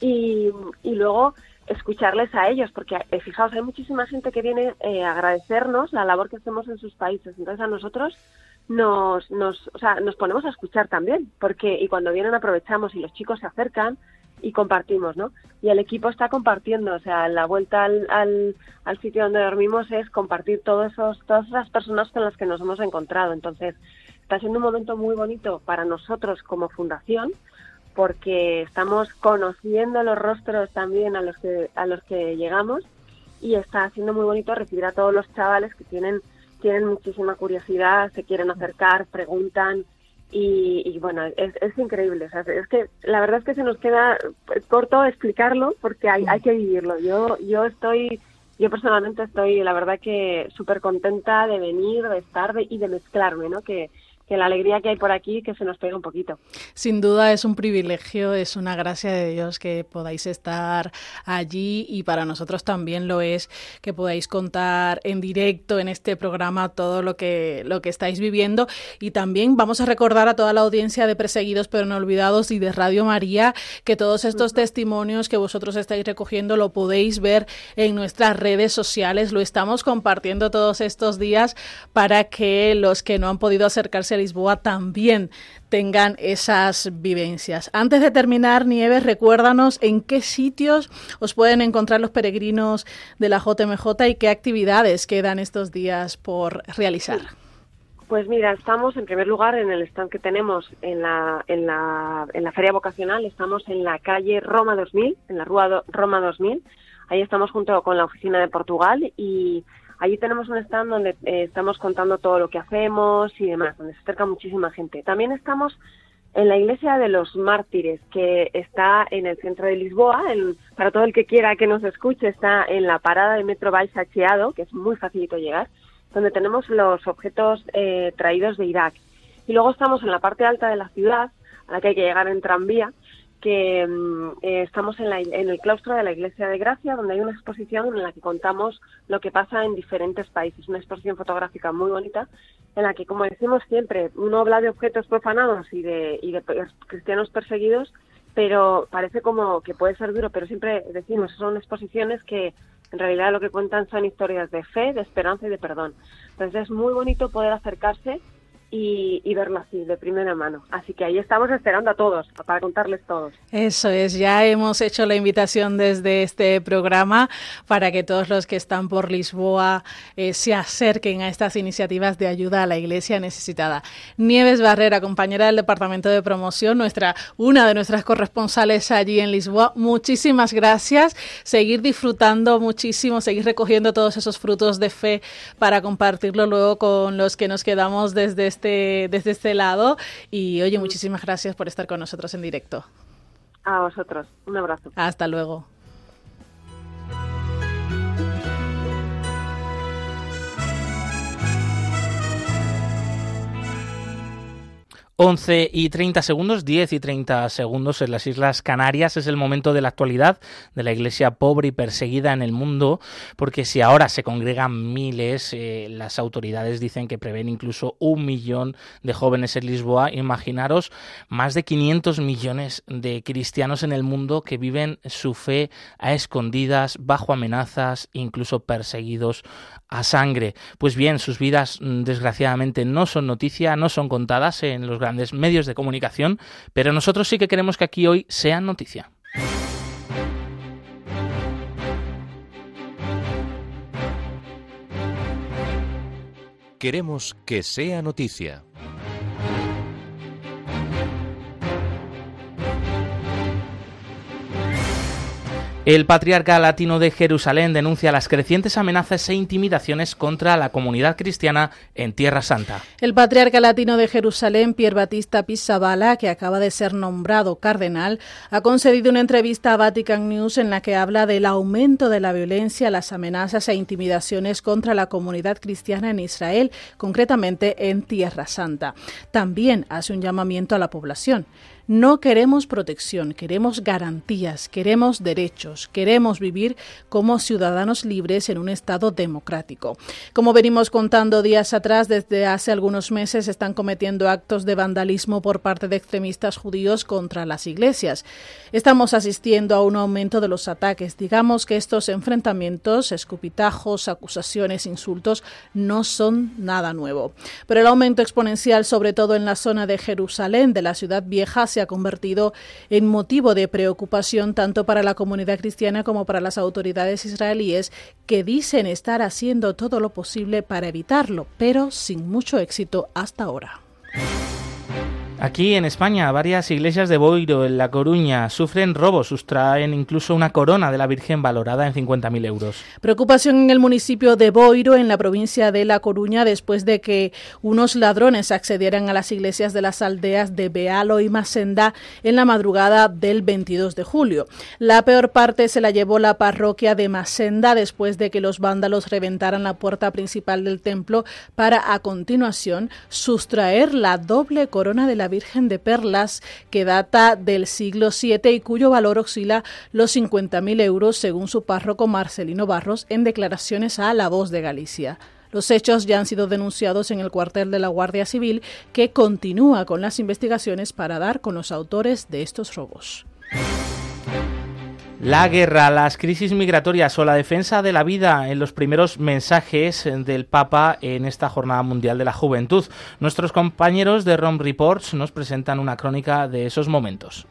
y, y luego escucharles a ellos, porque eh, fijaos, hay muchísima gente que viene eh, a agradecernos la labor que hacemos en sus países, entonces a nosotros nos, nos, o sea, nos ponemos a escuchar también, porque y cuando vienen aprovechamos y los chicos se acercan, y compartimos, ¿no? Y el equipo está compartiendo, o sea, la vuelta al, al, sitio donde dormimos es compartir todos esos, todas esas personas con las que nos hemos encontrado. Entonces, está siendo un momento muy bonito para nosotros como fundación, porque estamos conociendo los rostros también a los que, a los que llegamos y está siendo muy bonito recibir a todos los chavales que tienen, tienen muchísima curiosidad, se quieren acercar, preguntan, y, bueno, es, es increíble. es que la verdad es que se nos queda corto explicarlo porque hay, hay que vivirlo. Yo, yo estoy, yo personalmente estoy, la verdad que súper contenta de venir, de estar y de mezclarme, ¿no? Que, que la alegría que hay por aquí que se nos pega un poquito. Sin duda es un privilegio, es una gracia de Dios que podáis estar allí y para nosotros también lo es que podáis contar en directo en este programa todo lo que lo que estáis viviendo. Y también vamos a recordar a toda la audiencia de Perseguidos pero no olvidados y de Radio María que todos estos testimonios que vosotros estáis recogiendo lo podéis ver en nuestras redes sociales, lo estamos compartiendo todos estos días para que los que no han podido acercarse Lisboa también tengan esas vivencias. Antes de terminar, Nieves, recuérdanos en qué sitios os pueden encontrar los peregrinos de la JMJ y qué actividades quedan estos días por realizar. Pues mira, estamos en primer lugar en el stand que tenemos en la, en la, Feria Vocacional, estamos en la calle Roma 2000, en la Rúa Roma 2000. Ahí estamos junto con la oficina de Portugal y Allí tenemos un stand donde eh, estamos contando todo lo que hacemos y demás, donde se acerca muchísima gente. También estamos en la iglesia de los mártires, que está en el centro de Lisboa. para todo el que quiera que nos escuche, está en la parada de metro Baixacheado, que es muy facilito llegar, donde tenemos los objetos eh, traídos de Irak. Y luego estamos en la parte alta de la ciudad, a la que hay que llegar en tranvía, que mm, eh, estamos en, en, el claustro de la Iglesia de Gracia, donde hay una exposición en la que contamos lo que pasa en diferentes países, una exposición fotográfica muy bonita, en la que, como decimos siempre, uno habla de objetos profanados y de, y de cristianos perseguidos, pero parece como que puede ser duro, pero siempre decimos, son exposiciones que en realidad lo que cuentan son historias de fe, de esperanza y de perdón. Entonces es muy bonito poder acercarse y, verlo así, de primera mano. Así que ahí estamos esperando a todos, para contarles todos. Eso es, ya hemos hecho la invitación desde este programa para que todos los que están por Lisboa eh, se acerquen a estas iniciativas de ayuda a la iglesia necesitada. Nieves Barrera, compañera del Departamento de Promoción, nuestra, una de nuestras corresponsales allí en Lisboa, muchísimas gracias. Seguir disfrutando muchísimo, seguir recogiendo todos esos frutos de fe para compartirlo luego con los que nos quedamos desde este, desde este lado. Y oye, muchísimas gracias por estar con nosotros en directo. A vosotros. Un abrazo. Hasta luego. 11 y 30 segundos, 10 y 30 segundos en las Islas Canarias. Es el momento de la actualidad de la iglesia pobre y perseguida en el mundo, porque si ahora se congregan miles, eh, las autoridades dicen que prevén incluso un millón de jóvenes en Lisboa. Imaginaros más de 500 millones de cristianos en el mundo que viven su fe a escondidas, bajo amenazas, incluso perseguidos a sangre. Pues bien, sus vidas mm, desgraciadamente no son noticia, no son contadas en los grandes medios de comunicación, pero nosotros sí que queremos que aquí hoy sean noticia. Queremos que sea noticia. El patriarca latino de Jerusalén denuncia las crecientes amenazas e intimidaciones contra la comunidad cristiana en Tierra Santa. El patriarca latino de Jerusalén, Pier Batista Pizzabala, que acaba de ser nombrado cardenal, ha concedido una entrevista a Vatican News en la que habla del aumento de la violencia, las amenazas e intimidaciones contra la comunidad cristiana en Israel, concretamente en Tierra Santa. También hace un llamamiento a la población. No queremos protección, queremos garantías, queremos derechos, queremos vivir como ciudadanos libres en un Estado democrático. Como venimos contando días atrás, desde hace algunos meses están cometiendo actos de vandalismo por parte de extremistas judíos contra las iglesias. Estamos asistiendo a un aumento de los ataques. Digamos que estos enfrentamientos, escupitajos, acusaciones, insultos, no son nada nuevo. Pero el aumento exponencial, sobre todo en la zona de Jerusalén, de la ciudad vieja, se ha convertido en motivo de preocupación tanto para la comunidad cristiana como para las autoridades israelíes que dicen estar haciendo todo lo posible para evitarlo, pero sin mucho éxito hasta ahora. Aquí en España, varias iglesias de Boiro, en La Coruña, sufren robos, sustraen incluso una corona de la Virgen valorada en 50.000 euros. Preocupación en el municipio de Boiro, en la provincia de La Coruña, después de que unos ladrones accedieran a las iglesias de las aldeas de Bealo y Masenda en la madrugada del 22 de julio. La peor parte se la llevó la parroquia de Masenda después de que los vándalos reventaran la puerta principal del templo para, a continuación, sustraer la doble corona de la Virgen de Perlas, que data del siglo VII y cuyo valor oscila los 50.000 euros, según su párroco Marcelino Barros, en declaraciones a La Voz de Galicia. Los hechos ya han sido denunciados en el cuartel de la Guardia Civil, que continúa con las investigaciones para dar con los autores de estos robos. La guerra, las crisis migratorias o la defensa de la vida en los primeros mensajes del Papa en esta Jornada Mundial de la Juventud. Nuestros compañeros de ROM Reports nos presentan una crónica de esos momentos.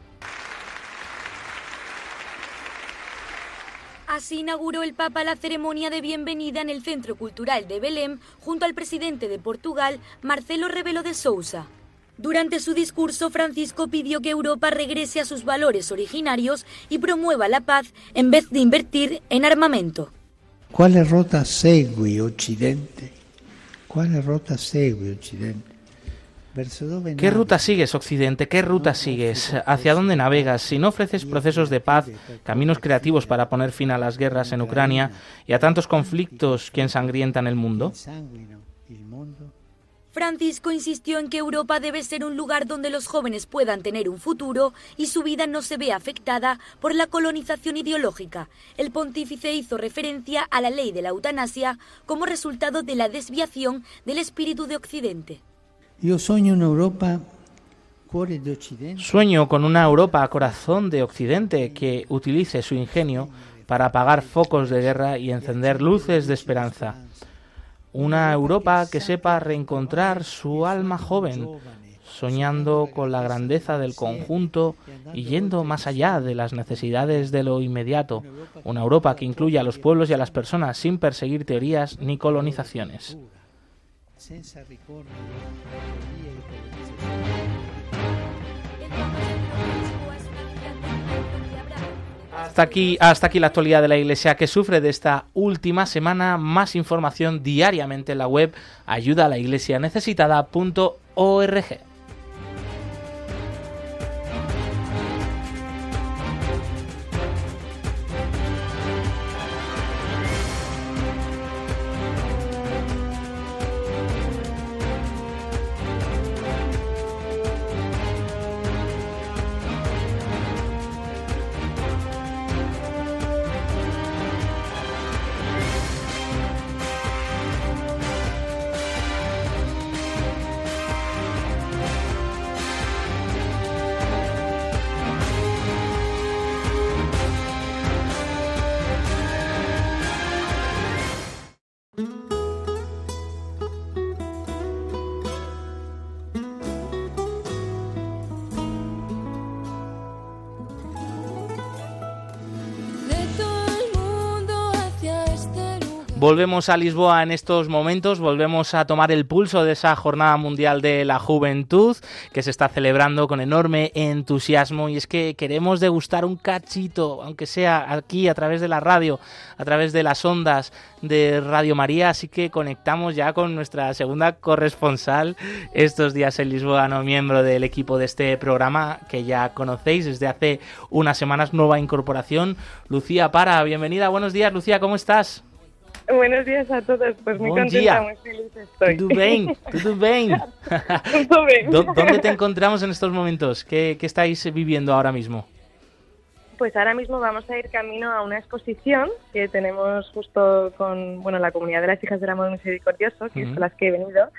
Así inauguró el Papa la ceremonia de bienvenida en el Centro Cultural de Belém junto al presidente de Portugal, Marcelo Rebelo de Sousa. Durante su discurso, Francisco pidió que Europa regrese a sus valores originarios y promueva la paz en vez de invertir en armamento. ¿Cuál rota segue Occidente? ¿Cuál rota segue Occidente? ¿Qué ruta sigues, Occidente? ¿Qué ruta sigues? ¿Hacia dónde navegas? Si no ofreces procesos de paz, caminos creativos para poner fin a las guerras en Ucrania y a tantos conflictos que ensangrientan el mundo. Francisco insistió en que Europa debe ser un lugar donde los jóvenes puedan tener un futuro y su vida no se vea afectada por la colonización ideológica. El pontífice hizo referencia a la ley de la eutanasia como resultado de la desviación del espíritu de Occidente. Yo sueño en Europa Sueño con una Europa corazón de Occidente que utilice su ingenio para apagar focos de guerra y encender luces de esperanza. Una Europa que sepa reencontrar su alma joven, soñando con la grandeza del conjunto y yendo más allá de las necesidades de lo inmediato. Una Europa que incluya a los pueblos y a las personas sin perseguir teorías ni colonizaciones. Hasta aquí, hasta aquí la actualidad de la Iglesia que sufre de esta última semana. Más información diariamente en la web ayuda la iglesia necesitada.org. Volvemos a Lisboa en estos momentos, volvemos a tomar el pulso de esa Jornada Mundial de la Juventud que se está celebrando con enorme entusiasmo. Y es que queremos degustar un cachito, aunque sea aquí a través de la radio, a través de las ondas de Radio María, así que conectamos ya con nuestra segunda corresponsal estos días en Lisboa, no miembro del equipo de este programa que ya conocéis desde hace unas semanas, nueva incorporación, Lucía Para. Bienvenida, buenos días Lucía, ¿cómo estás? Buenos días a todos, pues muy contenta, muy feliz estoy. ¿Todo bien? ¿Todo bien? ¿Dónde te encontramos en estos momentos? ¿Qué, ¿Qué estáis viviendo ahora mismo? Pues ahora mismo vamos a ir camino a una exposición que tenemos justo con bueno la comunidad de las hijas del amor misericordioso, que es con las que he venido,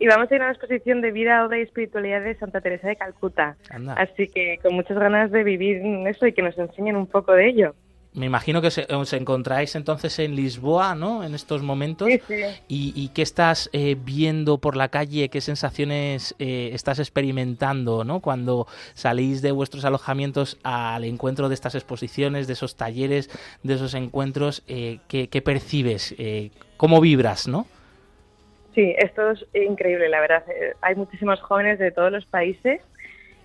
y vamos a ir a una exposición de vida, obra y espiritualidad de Santa Teresa de Calcuta. Así que con muchas ganas de vivir eso y que nos enseñen un poco de ello. Me imagino que os encontráis entonces en Lisboa, ¿no? En estos momentos. Sí, sí. ¿Y, qué estás eh, viendo por la calle? ¿Qué sensaciones eh, estás experimentando, ¿no? Cuando salís de vuestros alojamientos al encuentro de estas exposiciones, de esos talleres, de esos encuentros, eh, ¿qué, percibes? ¿Cómo vibras, no? Sí, esto es increíble, la verdad. Hay muchísimos jóvenes de todos los países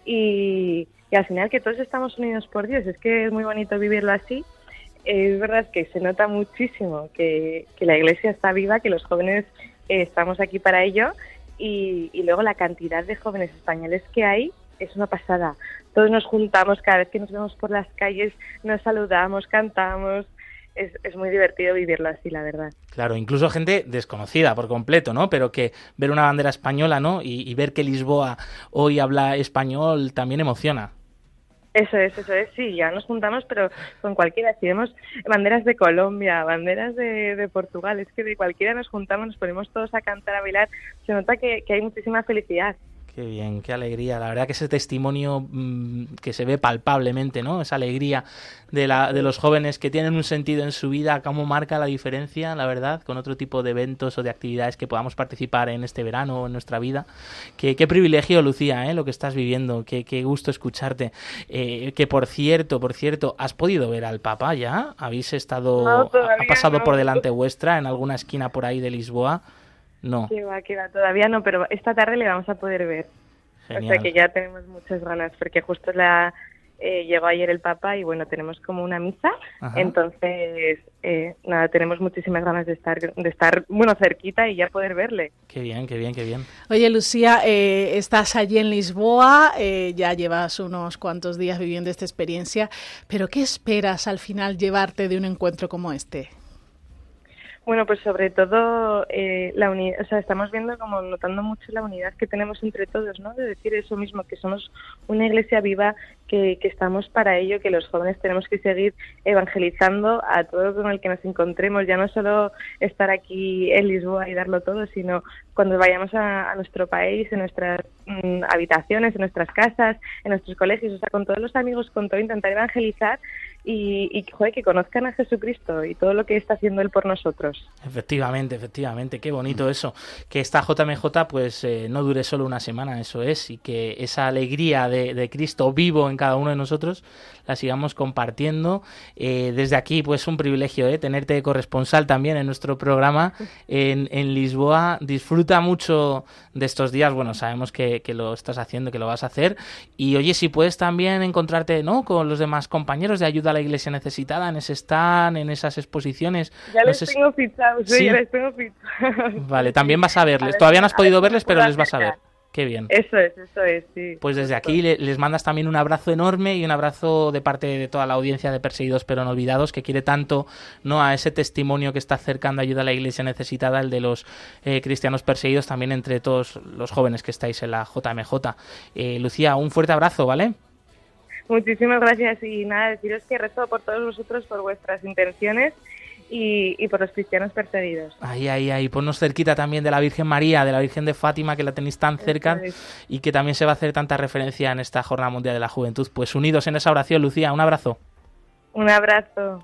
y, y al final que todos estamos unidos por Dios. Es que es muy bonito vivirlo así es verdad que se nota muchísimo que, la iglesia está viva, que los jóvenes eh, estamos aquí para ello y, luego la cantidad de jóvenes españoles que hay es una pasada. Todos nos juntamos, cada vez que nos vemos por las calles nos saludamos, cantamos. Es, es, muy divertido vivirlo así, la verdad. Claro, incluso gente desconocida por completo, ¿no? Pero que ver una bandera española, ¿no? y ver que Lisboa hoy habla español también emociona. Eso es, eso es, sí, ya nos juntamos, pero con cualquiera. Si vemos banderas de Colombia, banderas de, de, Portugal, es que de cualquiera nos juntamos, nos ponemos todos a cantar, a bailar, se nota que, que hay muchísima felicidad. Qué bien, qué alegría. La verdad que ese testimonio mm, que se ve palpablemente, ¿no? Esa alegría de, la, de los jóvenes que tienen un sentido en su vida, cómo marca la diferencia, la verdad, con otro tipo de eventos o de actividades que podamos participar en este verano o en nuestra vida. Qué, qué privilegio, Lucía, ¿eh? lo que estás viviendo. Qué, qué gusto escucharte. Eh, que por cierto, por cierto, ¿has podido ver al Papa ya? ¿Habéis estado, ha pasado por delante vuestra en alguna esquina por ahí de Lisboa? No. Que va, que va, todavía no, pero esta tarde le vamos a poder ver. O sea que ya tenemos muchas ganas, porque justo la, eh, llegó ayer el Papa y bueno, tenemos como una misa, entonces eh, nada, tenemos muchísimas ganas de estar, de estar bueno cerquita y ya poder verle. Qué bien, qué bien, qué bien. Oye Lucía, eh, estás allí en Lisboa, ya llevas unos cuantos días viviendo esta experiencia, pero ¿qué esperas al final llevarte de un encuentro como este? Bueno, pues sobre todo eh, la unidad, o sea, estamos viendo como notando mucho la unidad que tenemos entre todos, ¿no? De decir eso mismo, que somos una iglesia viva, que, que estamos para ello, que los jóvenes tenemos que seguir evangelizando a todo con el que nos encontremos, ya no solo estar aquí en Lisboa y darlo todo, sino cuando vayamos a, nuestro país, en nuestras mm, habitaciones, en nuestras casas, en nuestros colegios, o sea, con todos los amigos, con todo, intentar evangelizar y, que conozcan a Jesucristo y todo lo que está haciendo Él por nosotros. Efectivamente, efectivamente, qué bonito eso. Que esta JMJ pues eh, no dure solo una semana, eso es, y que esa alegría de, Cristo vivo en cada uno de nosotros la sigamos compartiendo. Eh, desde aquí, pues un privilegio ¿eh? tenerte de corresponsal también en nuestro programa en, Lisboa. Disfruta mucho de estos días. Bueno, sabemos que, que, lo estás haciendo, que lo vas a hacer. Y oye, si puedes también encontrarte ¿no? con los demás compañeros de ayuda a la iglesia necesitada en ese stand, en esas exposiciones. Ya les tengo fichados, [laughs] ¿Sí? ya les tengo fichados. Vale, también vas a verles. Todavía no has podido verles, pero les vas a ver. Qué bien. Eso es, eso es, sí. Pues desde aquí les mandas también un abrazo enorme y un abrazo de parte de toda la audiencia de Perseguidos pero no olvidados que quiere tanto no a ese testimonio que está acercando ayuda a la iglesia necesitada, el de los eh, cristianos perseguidos, también entre todos los jóvenes que estáis en la JMJ. Eh, Lucía, un fuerte abrazo, ¿vale? Muchísimas gracias y nada, deciros que rezo por todos vosotros, por vuestras intenciones y, por los cristianos perseguidos. Ahí, ahí, ahí. Ponnos cerquita también de la Virgen María, de la Virgen de Fátima, que la tenéis tan cerca y que también se va a hacer tanta referencia en esta Jornada Mundial de la Juventud. Pues unidos en esa oración, Lucía, un abrazo. Un abrazo.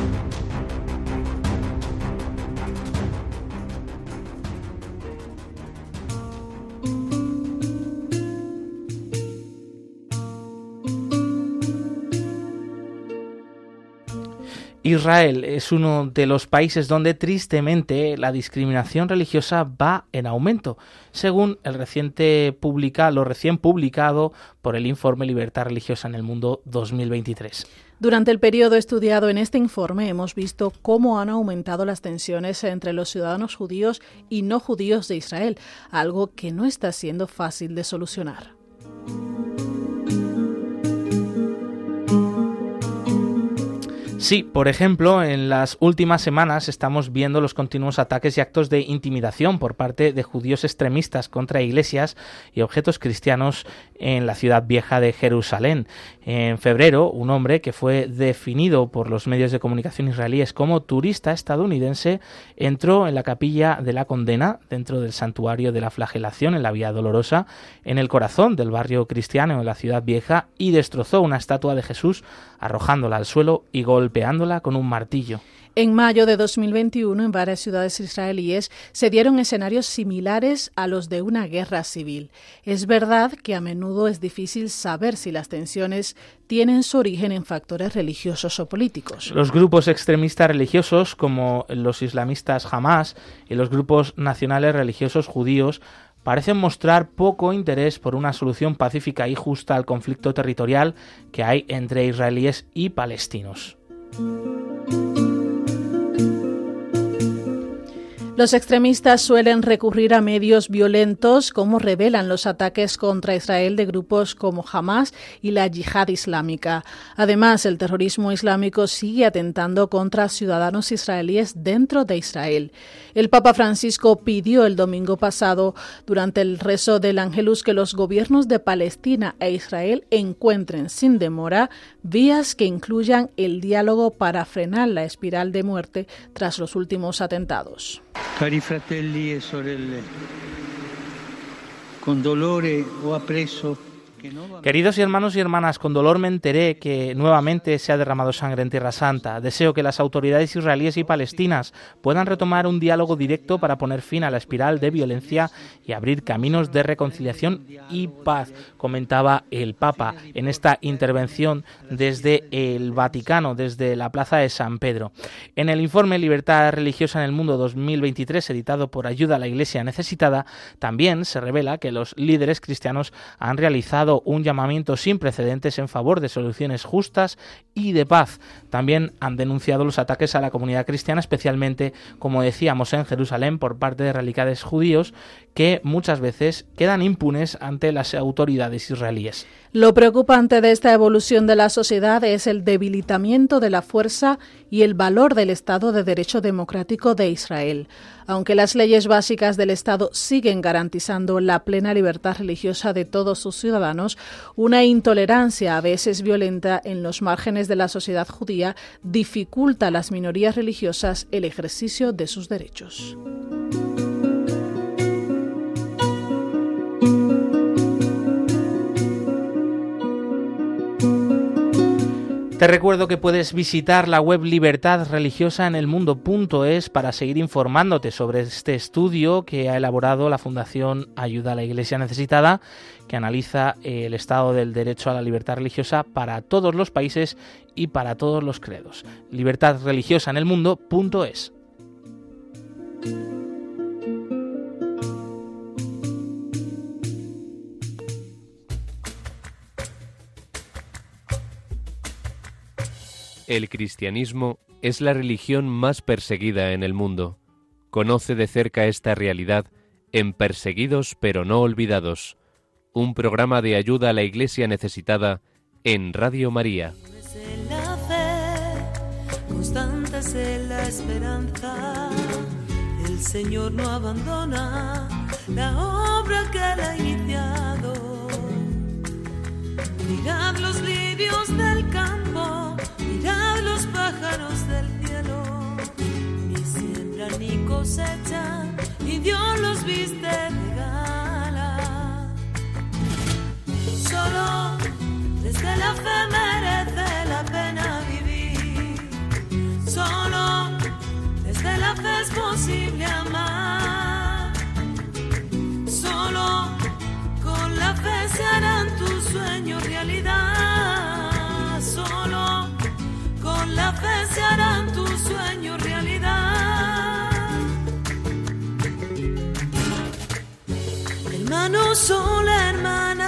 Israel es uno de los países donde tristemente la discriminación religiosa va en aumento, según el reciente publica, lo recién publicado por el informe Libertad Religiosa en el Mundo 2023. Durante el periodo estudiado en este informe hemos visto cómo han aumentado las tensiones entre los ciudadanos judíos y no judíos de Israel, algo que no está siendo fácil de solucionar. Sí, por ejemplo, en las últimas semanas estamos viendo los continuos ataques y actos de intimidación por parte de judíos extremistas contra iglesias y objetos cristianos en la ciudad vieja de Jerusalén. En febrero, un hombre que fue definido por los medios de comunicación israelíes como turista estadounidense entró en la capilla de la condena dentro del santuario de la flagelación en la Vía Dolorosa, en el corazón del barrio cristiano en la ciudad vieja y destrozó una estatua de Jesús arrojándola al suelo y golpeándola con un martillo. En mayo de 2021, en varias ciudades israelíes se dieron escenarios similares a los de una guerra civil. Es verdad que a menudo es difícil saber si las tensiones tienen su origen en factores religiosos o políticos. Los grupos extremistas religiosos, como los islamistas Hamas y los grupos nacionales religiosos judíos, parecen mostrar poco interés por una solución pacífica y justa al conflicto territorial que hay entre israelíes y palestinos. Los extremistas suelen recurrir a medios violentos, como revelan los ataques contra Israel de grupos como Hamas y la Yihad Islámica. Además, el terrorismo islámico sigue atentando contra ciudadanos israelíes dentro de Israel. El Papa Francisco pidió el domingo pasado, durante el rezo del Ángelus, que los gobiernos de Palestina e Israel encuentren sin demora vías que incluyan el diálogo para frenar la espiral de muerte tras los últimos atentados. Cari fratelli e sorelle, con dolore ho appreso Queridos hermanos y hermanas, con dolor me enteré que nuevamente se ha derramado sangre en Tierra Santa. Deseo que las autoridades israelíes y palestinas puedan retomar un diálogo directo para poner fin a la espiral de violencia y abrir caminos de reconciliación y paz, comentaba el Papa en esta intervención desde el Vaticano, desde la Plaza de San Pedro. En el informe Libertad Religiosa en el Mundo 2023, editado por Ayuda a la Iglesia Necesitada, también se revela que los líderes cristianos han realizado un llamamiento sin precedentes en favor de soluciones justas y de paz. También han denunciado los ataques a la comunidad cristiana, especialmente, como decíamos, en Jerusalén por parte de radicales judíos que muchas veces quedan impunes ante las autoridades israelíes. Lo preocupante de esta evolución de la sociedad es el debilitamiento de la fuerza y el valor del Estado de Derecho Democrático de Israel. Aunque las leyes básicas del Estado siguen garantizando la plena libertad religiosa de todos sus ciudadanos, una intolerancia a veces violenta en los márgenes de la sociedad judía dificulta a las minorías religiosas el ejercicio de sus derechos. Te recuerdo que puedes visitar la web Libertad Religiosa en el mundo.es para seguir informándote sobre este estudio que ha elaborado la Fundación Ayuda a la Iglesia Necesitada, que analiza el estado del derecho a la libertad religiosa para todos los países y para todos los credos. Libertad el cristianismo es la religión más perseguida en el mundo. Conoce de cerca esta realidad en Perseguidos pero no olvidados, un programa de ayuda a la iglesia necesitada en Radio María. El Señor no abandona la obra que ha iniciado. Mirad los lirios del campo Mirad los pájaros del cielo, ni siembran ni cosechan, y Dios los viste de gala. Solo desde la fe merece la pena vivir. Solo desde la fe es posible amar. Solo con la fe se harán tus sueños realidad. La fe se harán tus sueños realidad. Hermano sol, hermana.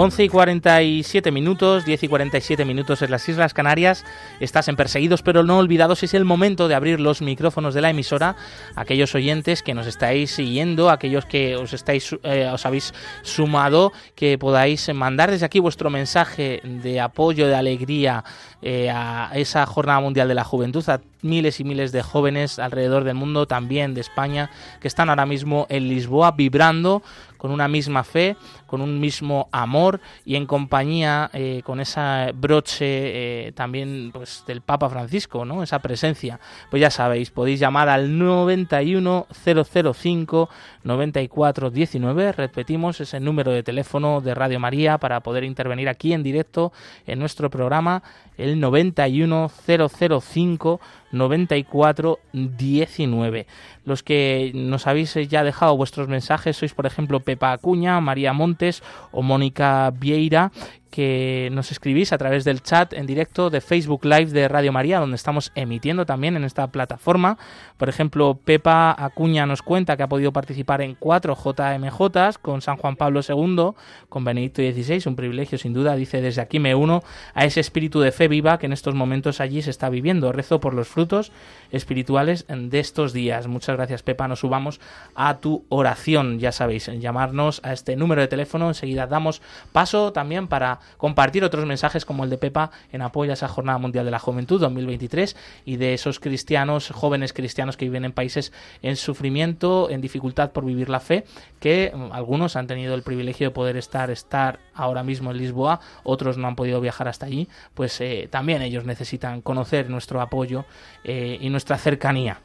11 y 47 minutos, 10 y 47 minutos en las Islas Canarias. Estás en Perseguidos pero no olvidados. Es el momento de abrir los micrófonos de la emisora. Aquellos oyentes que nos estáis siguiendo, aquellos que os estáis, eh, os habéis sumado, que podáis mandar desde aquí vuestro mensaje de apoyo, de alegría eh, a esa Jornada Mundial de la Juventud, miles y miles de jóvenes alrededor del mundo, también de España, que están ahora mismo en Lisboa vibrando con una misma fe, con un mismo amor y en compañía eh, con esa broche eh, también pues del Papa Francisco, ¿no? Esa presencia. Pues ya sabéis, podéis llamar al 91005 9419, repetimos ese número de teléfono de Radio María para poder intervenir aquí en directo en nuestro programa el 91005 9419. Los que nos habéis ya dejado vuestros mensajes sois, por ejemplo, Pepa Acuña, María Montes o Mónica Vieira, que nos escribís a través del chat en directo de Facebook Live de Radio María, donde estamos emitiendo también en esta plataforma. Por ejemplo, Pepa Acuña nos cuenta que ha podido participar en cuatro JMJ con San Juan Pablo II, con Benedicto XVI, un privilegio sin duda. Dice, desde aquí me uno a ese espíritu de fe viva que en estos momentos allí se está viviendo. Rezo por los frutos espirituales de estos días. Muchas gracias, Pepa. Nos subamos a tu oración. Ya sabéis, llamarnos a este número de teléfono. Enseguida damos paso también para compartir otros mensajes como el de Pepa en apoyo a esa Jornada Mundial de la Juventud 2023 y de esos cristianos, jóvenes cristianos que viven en países en sufrimiento, en dificultad por vivir la fe, que mm, algunos han tenido el privilegio de poder estar, estar ahora mismo en Lisboa, otros no han podido viajar hasta allí, pues eh, también ellos necesitan conocer nuestro apoyo eh, y nuestra cercanía.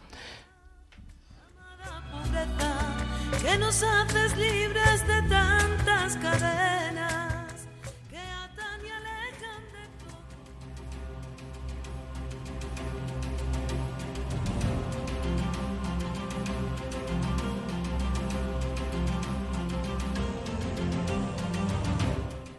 que nos haces libres de tantas cadenas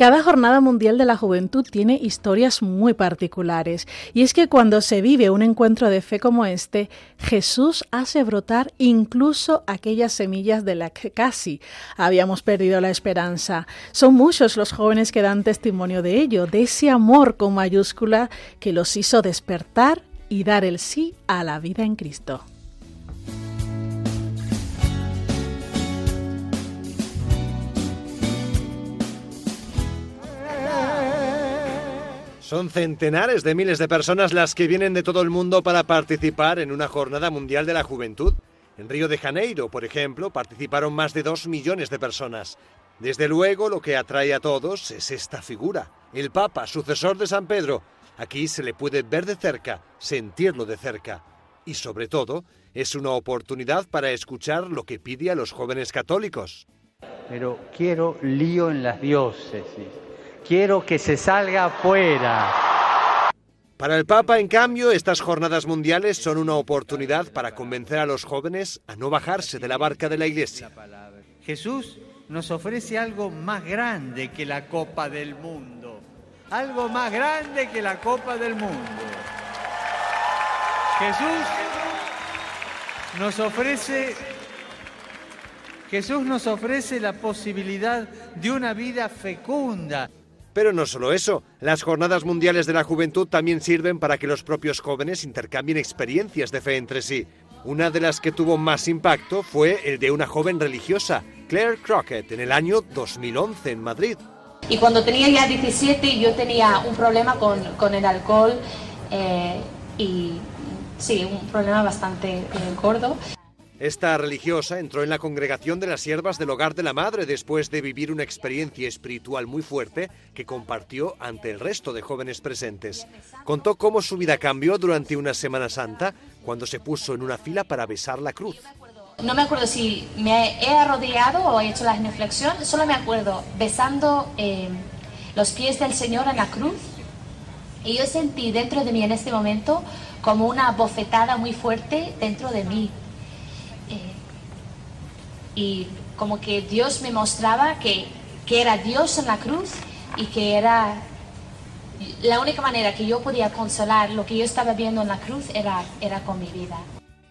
Cada Jornada Mundial de la Juventud tiene historias muy particulares, y es que cuando se vive un encuentro de fe como este, Jesús hace brotar incluso aquellas semillas de las que casi habíamos perdido la esperanza. Son muchos los jóvenes que dan testimonio de ello, de ese amor con mayúscula que los hizo despertar y dar el sí a la vida en Cristo. Son centenares de miles de personas las que vienen de todo el mundo para participar en una jornada mundial de la juventud. En Río de Janeiro, por ejemplo, participaron más de dos millones de personas. Desde luego, lo que atrae a todos es esta figura, el Papa, sucesor de San Pedro. Aquí se le puede ver de cerca, sentirlo de cerca. Y sobre todo, es una oportunidad para escuchar lo que pide a los jóvenes católicos. Pero quiero lío en las diócesis. Quiero que se salga afuera. Para el Papa, en cambio, estas jornadas mundiales son una oportunidad para convencer a los jóvenes a no bajarse de la barca de la Iglesia. Jesús nos ofrece algo más grande que la Copa del Mundo. Algo más grande que la Copa del Mundo. Jesús nos ofrece Jesús nos ofrece la posibilidad de una vida fecunda. Pero no solo eso, las jornadas mundiales de la juventud también sirven para que los propios jóvenes intercambien experiencias de fe entre sí. Una de las que tuvo más impacto fue el de una joven religiosa, Claire Crockett, en el año 2011 en Madrid. Y cuando tenía ya 17 yo tenía un problema con, con el alcohol eh, y sí, un problema bastante eh, gordo. Esta religiosa entró en la congregación de las siervas del hogar de la madre después de vivir una experiencia espiritual muy fuerte que compartió ante el resto de jóvenes presentes. Contó cómo su vida cambió durante una Semana Santa cuando se puso en una fila para besar la cruz. No me acuerdo si me he arrodillado o he hecho la genuflexión, solo me acuerdo besando eh, los pies del Señor en la cruz. Y yo sentí dentro de mí en este momento como una bofetada muy fuerte dentro de mí. Y como que Dios me mostraba que, que era Dios en la cruz y que era la única manera que yo podía consolar lo que yo estaba viendo en la cruz era, era con mi vida.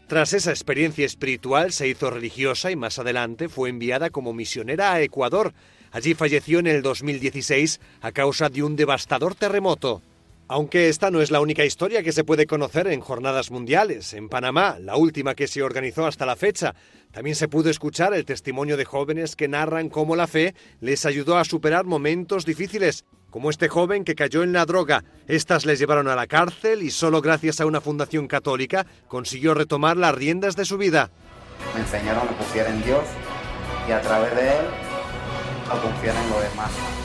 Tras esa experiencia espiritual se hizo religiosa y más adelante fue enviada como misionera a Ecuador. Allí falleció en el 2016 a causa de un devastador terremoto. Aunque esta no es la única historia que se puede conocer en jornadas mundiales. En Panamá, la última que se organizó hasta la fecha, también se pudo escuchar el testimonio de jóvenes que narran cómo la fe les ayudó a superar momentos difíciles, como este joven que cayó en la droga. Estas les llevaron a la cárcel y solo gracias a una fundación católica consiguió retomar las riendas de su vida. Me enseñaron a confiar en Dios y a través de Él a confiar en los demás.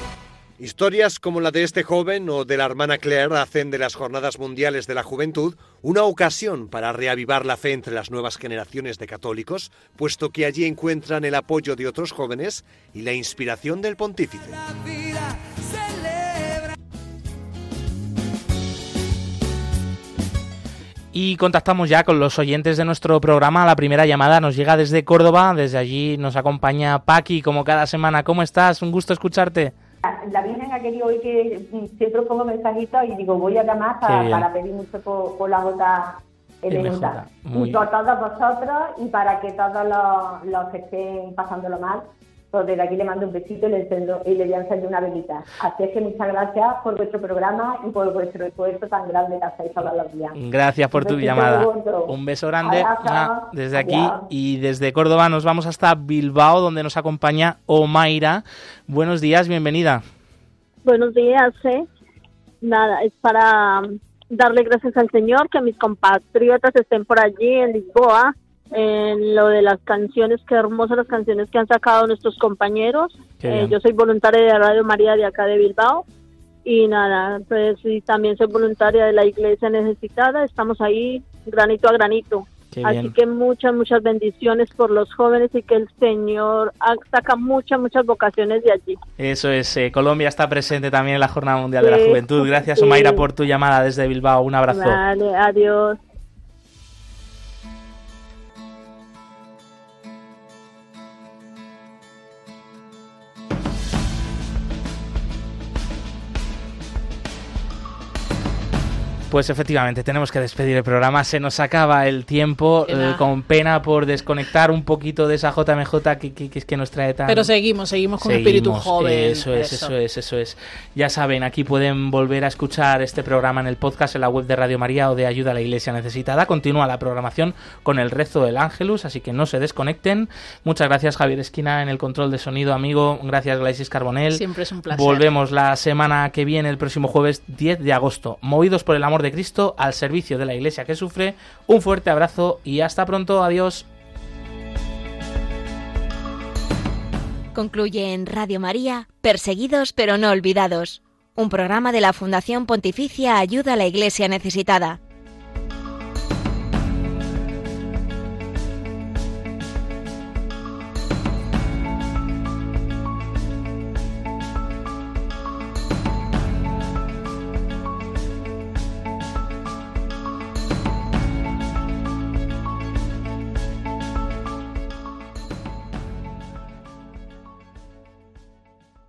Historias como la de este joven o de la hermana Claire hacen de las Jornadas Mundiales de la Juventud una ocasión para reavivar la fe entre las nuevas generaciones de católicos, puesto que allí encuentran el apoyo de otros jóvenes y la inspiración del pontífice. Y contactamos ya con los oyentes de nuestro programa. La primera llamada nos llega desde Córdoba. Desde allí nos acompaña Paqui, como cada semana. ¿Cómo estás? Un gusto escucharte. La Virgen ha querido hoy que siempre pongo mensajitos y digo, voy a llamar para, para pedir mucho por, por la gota Elenuta. Y por todos vosotros y para que todos los, los que estén pasándolo mal, desde aquí le mando un besito y le, encendo, y le voy a encender una velita. Así es que muchas gracias por vuestro programa y por vuestro esfuerzo tan grande que hacéis todos los días. Gracias por tu llamada. Un beso grande ah, desde aquí Adiós. y desde Córdoba nos vamos hasta Bilbao donde nos acompaña Omaira. Buenos días, bienvenida. Buenos días, ¿eh? Nada, es para darle gracias al Señor que mis compatriotas estén por allí en Lisboa en lo de las canciones, qué hermosas las canciones que han sacado nuestros compañeros. Eh, yo soy voluntaria de Radio María de acá de Bilbao y nada, pues y también soy voluntaria de la Iglesia Necesitada, estamos ahí granito a granito. Así que muchas, muchas bendiciones por los jóvenes y que el Señor saca muchas, muchas vocaciones de allí. Eso es, eh, Colombia está presente también en la Jornada Mundial de la Juventud. Gracias, Omaira, por tu llamada desde Bilbao. Un abrazo. Vale, adiós. Pues efectivamente, tenemos que despedir el programa. Se nos acaba el tiempo, eh, con pena por desconectar un poquito de esa JMJ que, que, que nos trae tan... Pero seguimos, seguimos con espíritu joven. Eso es, eso. es, eso es. Ya saben, aquí pueden volver a escuchar este programa en el podcast en la web de Radio María o de Ayuda a la Iglesia Necesitada. Continúa la programación con el rezo del Ángelus, así que no se desconecten. Muchas gracias, Javier Esquina, en el control de sonido, amigo. Gracias, Glaisis Carbonel. Siempre es un placer. Volvemos la semana que viene, el próximo jueves 10 de agosto. Movidos por el amor de Cristo al servicio de la iglesia que sufre. Un fuerte abrazo y hasta pronto. Adiós. Concluye en Radio María, Perseguidos pero no olvidados, un programa de la Fundación Pontificia Ayuda a la Iglesia Necesitada